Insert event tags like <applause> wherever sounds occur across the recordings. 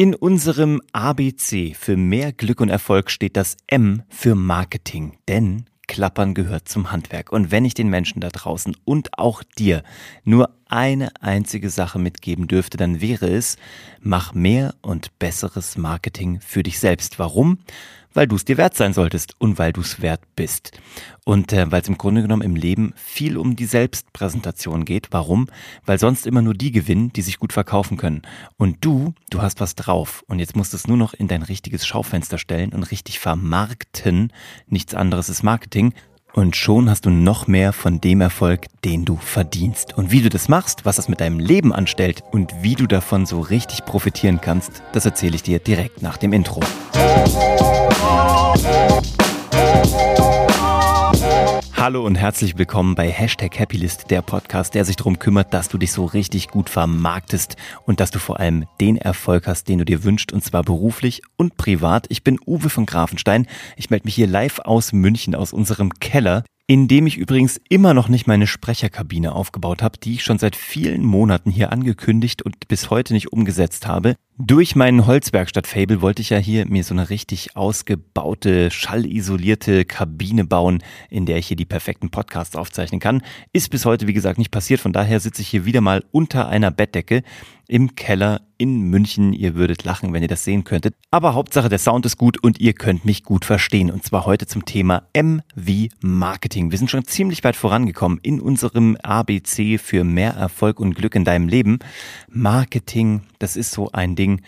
In unserem ABC für mehr Glück und Erfolg steht das M für Marketing, denn Klappern gehört zum Handwerk. Und wenn ich den Menschen da draußen und auch dir nur eine einzige Sache mitgeben dürfte, dann wäre es, mach mehr und besseres Marketing für dich selbst. Warum? weil du es dir wert sein solltest und weil du es wert bist. Und äh, weil es im Grunde genommen im Leben viel um die Selbstpräsentation geht. Warum? Weil sonst immer nur die gewinnen, die sich gut verkaufen können. Und du, du hast was drauf. Und jetzt musst du es nur noch in dein richtiges Schaufenster stellen und richtig vermarkten. Nichts anderes ist Marketing. Und schon hast du noch mehr von dem Erfolg, den du verdienst. Und wie du das machst, was das mit deinem Leben anstellt und wie du davon so richtig profitieren kannst, das erzähle ich dir direkt nach dem Intro. Hallo und herzlich willkommen bei Hashtag Happylist, der Podcast, der sich darum kümmert, dass du dich so richtig gut vermarktest und dass du vor allem den Erfolg hast, den du dir wünschst, und zwar beruflich und privat. Ich bin Uwe von Grafenstein. Ich melde mich hier live aus München, aus unserem Keller in dem ich übrigens immer noch nicht meine Sprecherkabine aufgebaut habe, die ich schon seit vielen Monaten hier angekündigt und bis heute nicht umgesetzt habe. Durch meinen Holzwerkstatt-Fable wollte ich ja hier mir so eine richtig ausgebaute, schallisolierte Kabine bauen, in der ich hier die perfekten Podcasts aufzeichnen kann. Ist bis heute, wie gesagt, nicht passiert. Von daher sitze ich hier wieder mal unter einer Bettdecke im Keller in München. Ihr würdet lachen, wenn ihr das sehen könntet. Aber Hauptsache, der Sound ist gut und ihr könnt mich gut verstehen. Und zwar heute zum Thema M wie Marketing. Wir sind schon ziemlich weit vorangekommen in unserem ABC für mehr Erfolg und Glück in deinem Leben. Marketing, das ist so ein Ding, Kollegen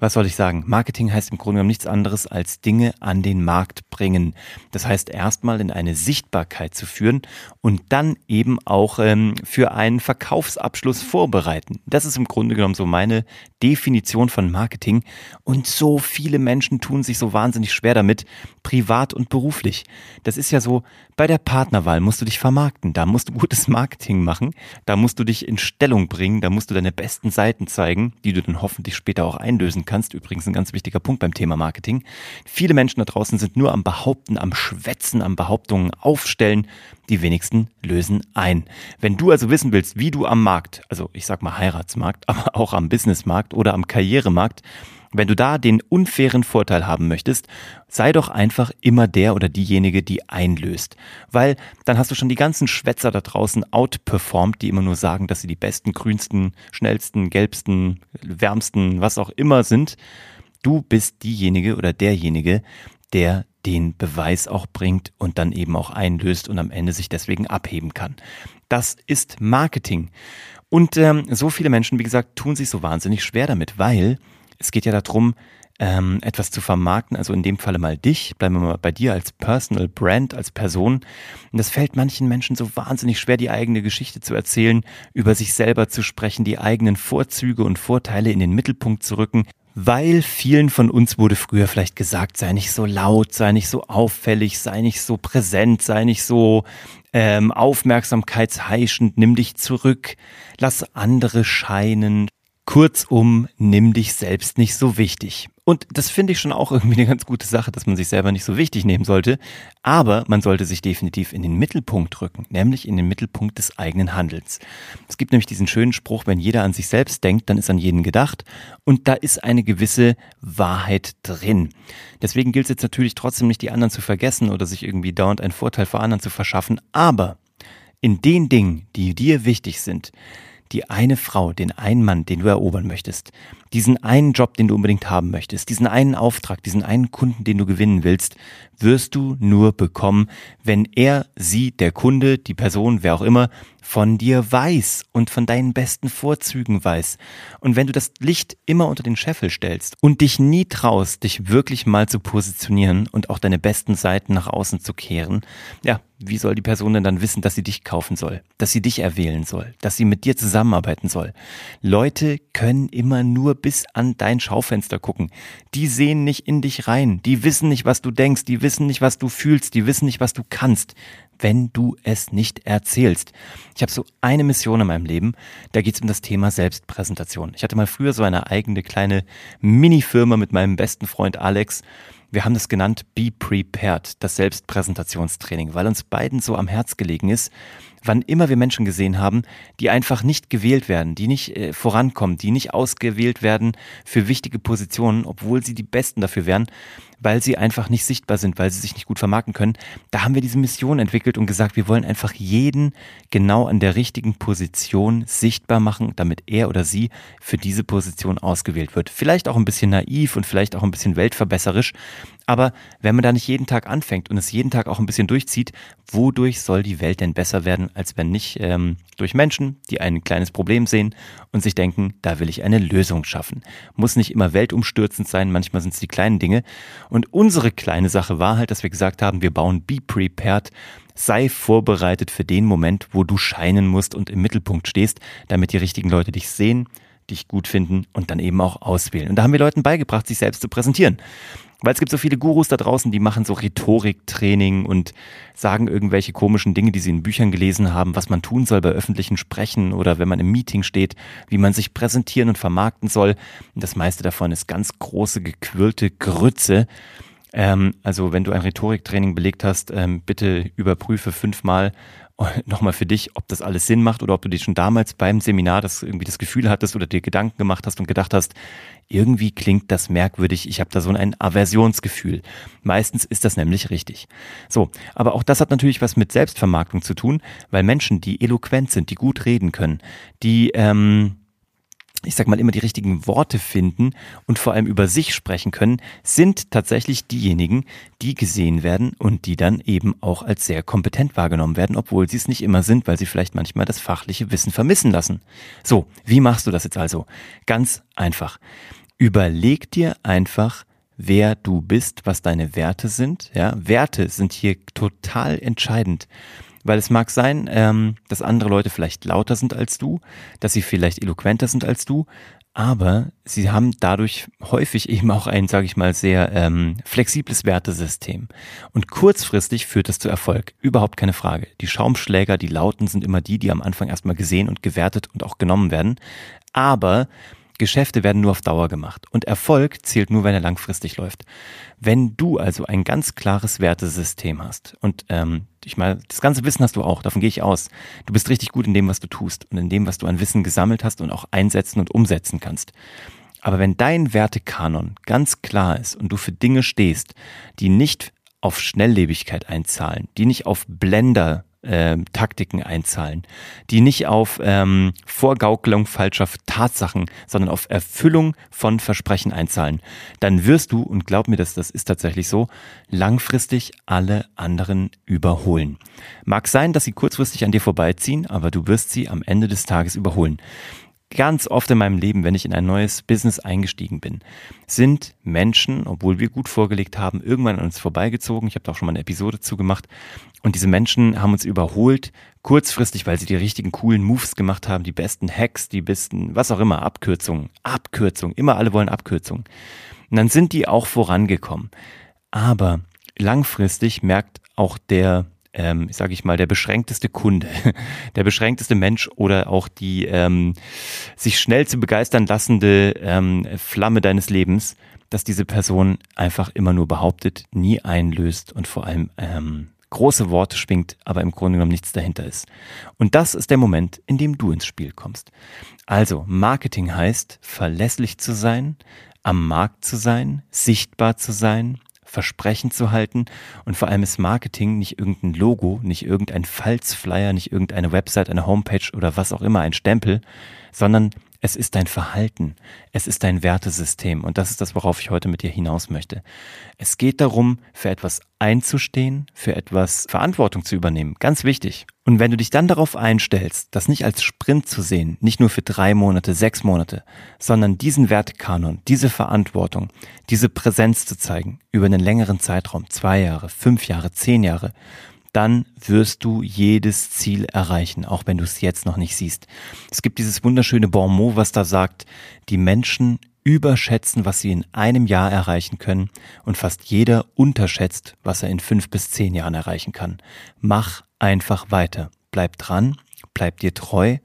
was soll ich sagen? Marketing heißt im Grunde genommen nichts anderes als Dinge an den Markt bringen. Das heißt erstmal in eine Sichtbarkeit zu führen und dann eben auch ähm, für einen Verkaufsabschluss vorbereiten. Das ist im Grunde genommen so meine Definition von Marketing. Und so viele Menschen tun sich so wahnsinnig schwer damit, privat und beruflich. Das ist ja so, bei der Partnerwahl musst du dich vermarkten, da musst du gutes Marketing machen, da musst du dich in Stellung bringen, da musst du deine besten Seiten zeigen, die du dann hoffentlich später auch einlösen kannst. Übrigens ein ganz wichtiger Punkt beim Thema Marketing. Viele Menschen da draußen sind nur am Behaupten, am Schwätzen, am Behauptungen aufstellen. Die wenigsten lösen ein. Wenn du also wissen willst, wie du am Markt, also ich sag mal Heiratsmarkt, <laughs> aber auch am Businessmarkt oder am Karrieremarkt, wenn du da den unfairen Vorteil haben möchtest, sei doch einfach immer der oder diejenige, die einlöst. Weil dann hast du schon die ganzen Schwätzer da draußen outperformed, die immer nur sagen, dass sie die besten, grünsten, schnellsten, gelbsten, wärmsten, was auch immer sind. Du bist diejenige oder derjenige, der den Beweis auch bringt und dann eben auch einlöst und am Ende sich deswegen abheben kann. Das ist Marketing. Und ähm, so viele Menschen, wie gesagt, tun sich so wahnsinnig schwer damit, weil es geht ja darum, ähm, etwas zu vermarkten, also in dem Falle mal dich, bleiben wir mal bei dir als Personal Brand, als Person. Und das fällt manchen Menschen so wahnsinnig schwer, die eigene Geschichte zu erzählen, über sich selber zu sprechen, die eigenen Vorzüge und Vorteile in den Mittelpunkt zu rücken, weil vielen von uns wurde früher vielleicht gesagt, sei nicht so laut, sei nicht so auffällig, sei nicht so präsent, sei nicht so ähm, aufmerksamkeitsheischend, nimm dich zurück, lass andere scheinen, Kurzum, nimm dich selbst nicht so wichtig. Und das finde ich schon auch irgendwie eine ganz gute Sache, dass man sich selber nicht so wichtig nehmen sollte. Aber man sollte sich definitiv in den Mittelpunkt rücken, nämlich in den Mittelpunkt des eigenen Handelns. Es gibt nämlich diesen schönen Spruch, wenn jeder an sich selbst denkt, dann ist an jeden gedacht. Und da ist eine gewisse Wahrheit drin. Deswegen gilt es jetzt natürlich trotzdem nicht, die anderen zu vergessen oder sich irgendwie dauernd einen Vorteil vor anderen zu verschaffen. Aber in den Dingen, die dir wichtig sind, die eine Frau, den einen Mann, den du erobern möchtest, diesen einen Job, den du unbedingt haben möchtest, diesen einen Auftrag, diesen einen Kunden, den du gewinnen willst, wirst du nur bekommen, wenn er, sie, der Kunde, die Person, wer auch immer, von dir weiß und von deinen besten Vorzügen weiß. Und wenn du das Licht immer unter den Scheffel stellst und dich nie traust, dich wirklich mal zu positionieren und auch deine besten Seiten nach außen zu kehren, ja, wie soll die Person denn dann wissen, dass sie dich kaufen soll, dass sie dich erwählen soll, dass sie mit dir zusammenarbeiten soll? Leute können immer nur bis an dein Schaufenster gucken. Die sehen nicht in dich rein, die wissen nicht, was du denkst, die wissen nicht, was du fühlst, die wissen nicht, was du kannst wenn du es nicht erzählst. Ich habe so eine Mission in meinem Leben, da geht es um das Thema Selbstpräsentation. Ich hatte mal früher so eine eigene kleine Mini-Firma mit meinem besten Freund Alex Wir haben das genannt Be Prepared, das Selbstpräsentationstraining, weil uns beiden so am Herz gelegen ist, wann immer wir Menschen gesehen haben, die einfach nicht gewählt werden, die nicht äh, vorankommen, die nicht ausgewählt werden für wichtige Positionen, obwohl sie die Besten dafür wären, weil sie einfach nicht sichtbar sind, weil sie sich nicht gut vermarkten können. Da haben wir diese Mission entwickelt und gesagt, wir wollen einfach jeden genau an der richtigen Position sichtbar machen, damit er oder sie für diese Position ausgewählt wird. Vielleicht auch ein bisschen naiv und vielleicht auch ein bisschen weltverbesserisch, aber wenn man da nicht jeden Tag anfängt und es jeden Tag auch ein bisschen durchzieht, wodurch soll die Welt denn besser werden, als wenn nicht ähm, durch Menschen, die ein kleines Problem sehen und sich denken, da will ich eine Lösung schaffen. Muss nicht immer weltumstürzend sein, manchmal sind es die kleinen Dinge. Und unsere kleine Sache war halt, dass wir gesagt haben, wir bauen Be Prepared, sei vorbereitet für den Moment, wo du scheinen musst und im Mittelpunkt stehst, damit die richtigen Leute dich sehen, dich gut finden und dann eben auch auswählen. Und da haben wir Leuten beigebracht, sich selbst zu präsentieren. Weil es gibt so viele Gurus da draußen, die machen so Rhetoriktraining und sagen irgendwelche komischen Dinge, die sie in Büchern gelesen haben, was man tun soll bei öffentlichen Sprechen oder wenn man im Meeting steht, wie man sich präsentieren und vermarkten soll. Und das meiste davon ist ganz große, gequirlte Grütze. Ähm, also wenn du ein Rhetoriktraining belegt hast, ähm, bitte überprüfe fünfmal, nochmal für dich, ob das alles Sinn macht oder ob du dir schon damals beim Seminar das irgendwie das Gefühl hattest oder dir Gedanken gemacht hast und gedacht hast, irgendwie klingt das merkwürdig, ich habe da so ein Aversionsgefühl. Meistens ist das nämlich richtig. So, aber auch das hat natürlich was mit Selbstvermarktung zu tun, weil Menschen, die eloquent sind, die gut reden können, die ähm, ich sag mal, immer die richtigen Worte finden und vor allem über sich sprechen können, sind tatsächlich diejenigen, die gesehen werden und die dann eben auch als sehr kompetent wahrgenommen werden, obwohl sie es nicht immer sind, weil sie vielleicht manchmal das fachliche Wissen vermissen lassen. So, wie machst du das jetzt also? Ganz einfach. Überleg dir einfach, wer du bist, was deine Werte sind. Ja, Werte sind hier total entscheidend. Weil es mag sein, ähm, dass andere Leute vielleicht lauter sind als du, dass sie vielleicht eloquenter sind als du, aber sie haben dadurch häufig eben auch ein, sage ich mal, sehr ähm, flexibles Wertesystem. Und kurzfristig führt das zu Erfolg. Überhaupt keine Frage. Die Schaumschläger, die Lauten sind immer die, die am Anfang erstmal gesehen und gewertet und auch genommen werden. Aber Geschäfte werden nur auf Dauer gemacht und Erfolg zählt nur, wenn er langfristig läuft. Wenn du also ein ganz klares Wertesystem hast und ähm, ich meine, das ganze Wissen hast du auch, davon gehe ich aus. Du bist richtig gut in dem, was du tust und in dem, was du an Wissen gesammelt hast und auch einsetzen und umsetzen kannst. Aber wenn dein Wertekanon ganz klar ist und du für Dinge stehst, die nicht auf Schnelllebigkeit einzahlen, die nicht auf Blender äh, Taktiken einzahlen, die nicht auf ähm, Vorgaukelung falscher Tatsachen, sondern auf Erfüllung von Versprechen einzahlen, dann wirst du, und glaub mir, dass das ist tatsächlich so, langfristig alle anderen überholen. Mag sein, dass sie kurzfristig an dir vorbeiziehen, aber du wirst sie am Ende des Tages überholen ganz oft in meinem Leben, wenn ich in ein neues Business eingestiegen bin, sind Menschen, obwohl wir gut vorgelegt haben, irgendwann an uns vorbeigezogen. Ich habe da auch schon mal eine Episode zugemacht. Und diese Menschen haben uns überholt, kurzfristig, weil sie die richtigen coolen Moves gemacht haben, die besten Hacks, die besten, was auch immer, Abkürzungen, Abkürzungen, immer alle wollen Abkürzungen. Und dann sind die auch vorangekommen. Aber langfristig merkt auch der ähm, sage ich mal, der beschränkteste Kunde, <laughs> der beschränkteste Mensch oder auch die ähm, sich schnell zu begeistern lassende ähm, Flamme deines Lebens, dass diese Person einfach immer nur behauptet, nie einlöst und vor allem ähm, große Worte schwingt, aber im Grunde genommen nichts dahinter ist. Und das ist der Moment, in dem du ins Spiel kommst. Also, Marketing heißt, verlässlich zu sein, am Markt zu sein, sichtbar zu sein, Versprechen zu halten. Und vor allem ist Marketing nicht irgendein Logo, nicht irgendein Falzflyer, nicht irgendeine Website, eine Homepage oder was auch immer, ein Stempel, sondern es ist dein Verhalten, es ist dein Wertesystem und das ist das, worauf ich heute mit dir hinaus möchte. Es geht darum, für etwas einzustehen, für etwas Verantwortung zu übernehmen, ganz wichtig. Und wenn du dich dann darauf einstellst, das nicht als Sprint zu sehen, nicht nur für drei Monate, sechs Monate, sondern diesen Wertekanon, diese Verantwortung, diese Präsenz zu zeigen über einen längeren Zeitraum, zwei Jahre, fünf Jahre, zehn Jahre dann wirst du jedes Ziel erreichen, auch wenn du es jetzt noch nicht siehst. Es gibt dieses wunderschöne Bon mot, was da sagt, die Menschen überschätzen, was sie in einem Jahr erreichen können und fast jeder unterschätzt, was er in fünf bis zehn Jahren erreichen kann. Mach einfach weiter. Bleib dran, bleib dir treu,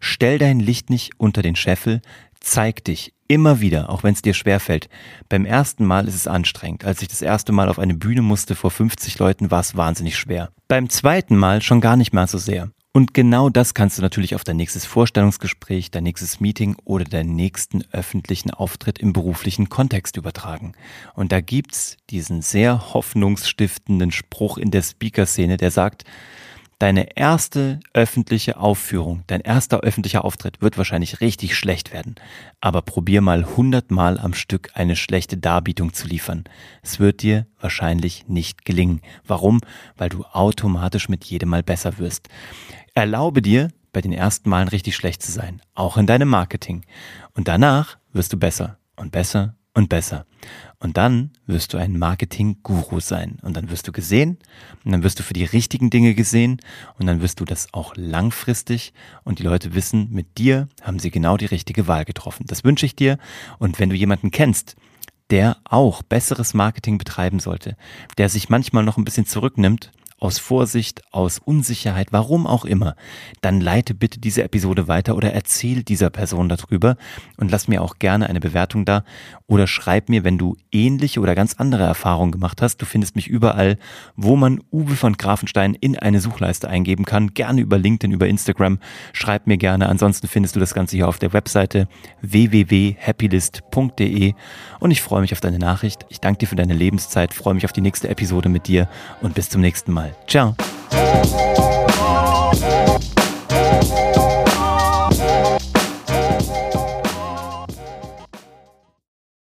stell dein Licht nicht unter den Scheffel, Zeig dich immer wieder, auch wenn es dir schwerfällt. Beim ersten Mal ist es anstrengend. Als ich das erste Mal auf eine Bühne musste vor 50 Leuten, war es wahnsinnig schwer. Beim zweiten Mal schon gar nicht mehr so sehr. Und genau das kannst du natürlich auf dein nächstes Vorstellungsgespräch, dein nächstes Meeting oder deinen nächsten öffentlichen Auftritt im beruflichen Kontext übertragen. Und da gibt's diesen sehr hoffnungsstiftenden Spruch in der Speaker-Szene, der sagt, Deine erste öffentliche Aufführung, dein erster öffentlicher Auftritt wird wahrscheinlich richtig schlecht werden. Aber probier mal hundertmal am Stück eine schlechte Darbietung zu liefern. Es wird dir wahrscheinlich nicht gelingen. Warum? Weil du automatisch mit jedem Mal besser wirst. Erlaube dir, bei den ersten Malen richtig schlecht zu sein. Auch in deinem Marketing. Und danach wirst du besser und besser und besser. Und dann wirst du ein Marketing-Guru sein. Und dann wirst du gesehen und dann wirst du für die richtigen Dinge gesehen und dann wirst du das auch langfristig und die Leute wissen, mit dir haben sie genau die richtige Wahl getroffen. Das wünsche ich dir. Und wenn du jemanden kennst, der auch besseres Marketing betreiben sollte, der sich manchmal noch ein bisschen zurücknimmt aus Vorsicht, aus Unsicherheit, warum auch immer, dann leite bitte diese Episode weiter oder erzähl dieser Person darüber und lass mir auch gerne eine Bewertung da oder schreib mir, wenn du ähnliche oder ganz andere Erfahrungen gemacht hast. Du findest mich überall, wo man Uwe von Grafenstein in eine Suchleiste eingeben kann, gerne über LinkedIn, über Instagram. Schreib mir gerne. Ansonsten findest du das Ganze hier auf der Webseite www.happylist.de und ich freue mich auf deine Nachricht. Ich danke dir für deine Lebenszeit, freue mich auf die nächste Episode mit dir und bis zum nächsten Mal. 这样。